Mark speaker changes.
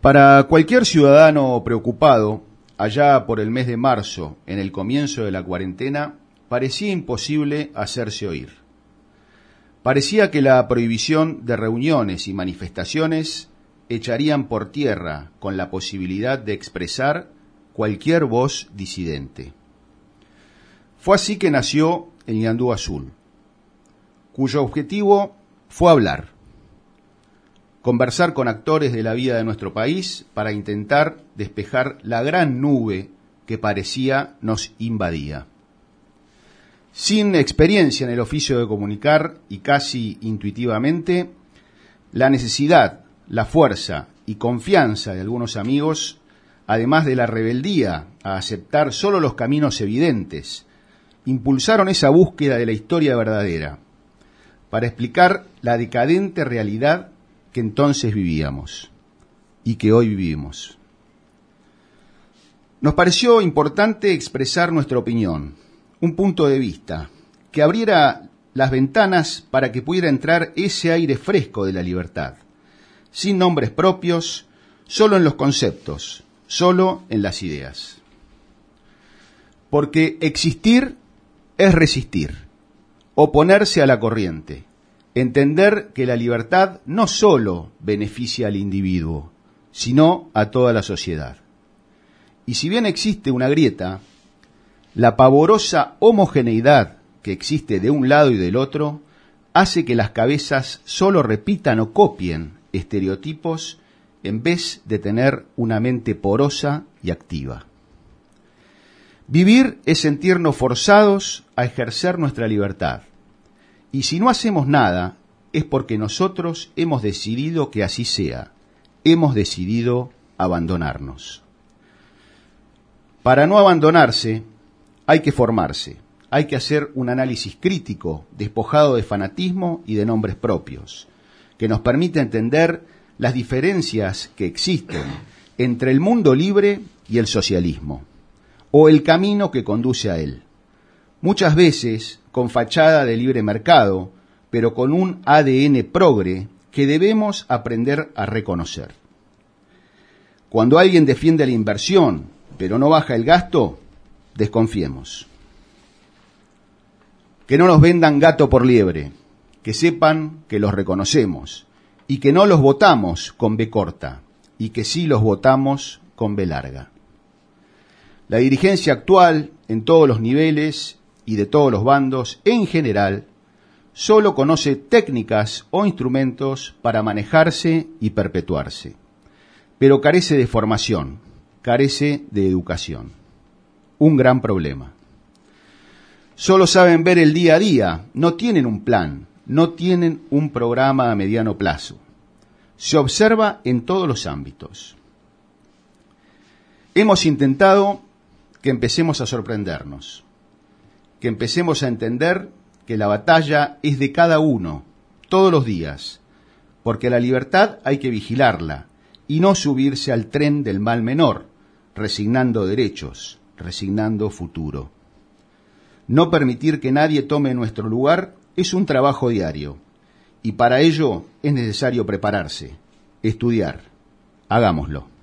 Speaker 1: Para cualquier ciudadano preocupado, allá por el mes de marzo, en el comienzo de la cuarentena, parecía imposible hacerse oír. Parecía que la prohibición de reuniones y manifestaciones echarían por tierra con la posibilidad de expresar cualquier voz disidente. Fue así que nació el Ñandú Azul, cuyo objetivo fue hablar, conversar con actores de la vida de nuestro país para intentar despejar la gran nube que parecía nos invadía. Sin experiencia en el oficio de comunicar y casi intuitivamente, la necesidad, la fuerza y confianza de algunos amigos, además de la rebeldía a aceptar solo los caminos evidentes, impulsaron esa búsqueda de la historia verdadera, para explicar la decadente realidad que entonces vivíamos y que hoy vivimos. Nos pareció importante expresar nuestra opinión, un punto de vista, que abriera las ventanas para que pudiera entrar ese aire fresco de la libertad, sin nombres propios, solo en los conceptos, solo en las ideas. Porque existir es resistir, oponerse a la corriente, entender que la libertad no solo beneficia al individuo, sino a toda la sociedad. Y si bien existe una grieta, la pavorosa homogeneidad que existe de un lado y del otro hace que las cabezas solo repitan o copien estereotipos en vez de tener una mente porosa y activa. Vivir es sentirnos forzados a ejercer nuestra libertad. Y si no hacemos nada, es porque nosotros hemos decidido que así sea. Hemos decidido abandonarnos. Para no abandonarse, hay que formarse, hay que hacer un análisis crítico, despojado de fanatismo y de nombres propios, que nos permita entender las diferencias que existen entre el mundo libre y el socialismo, o el camino que conduce a él. Muchas veces con fachada de libre mercado, pero con un ADN progre que debemos aprender a reconocer. Cuando alguien defiende la inversión, pero no baja el gasto, desconfiemos. Que no nos vendan gato por liebre, que sepan que los reconocemos y que no los votamos con B corta y que sí los votamos con B larga. La dirigencia actual, en todos los niveles y de todos los bandos, en general, solo conoce técnicas o instrumentos para manejarse y perpetuarse, pero carece de formación, carece de educación un gran problema. Solo saben ver el día a día, no tienen un plan, no tienen un programa a mediano plazo. Se observa en todos los ámbitos. Hemos intentado que empecemos a sorprendernos, que empecemos a entender que la batalla es de cada uno, todos los días, porque la libertad hay que vigilarla y no subirse al tren del mal menor, resignando derechos, resignando futuro. No permitir que nadie tome nuestro lugar es un trabajo diario y para ello es necesario prepararse, estudiar. Hagámoslo.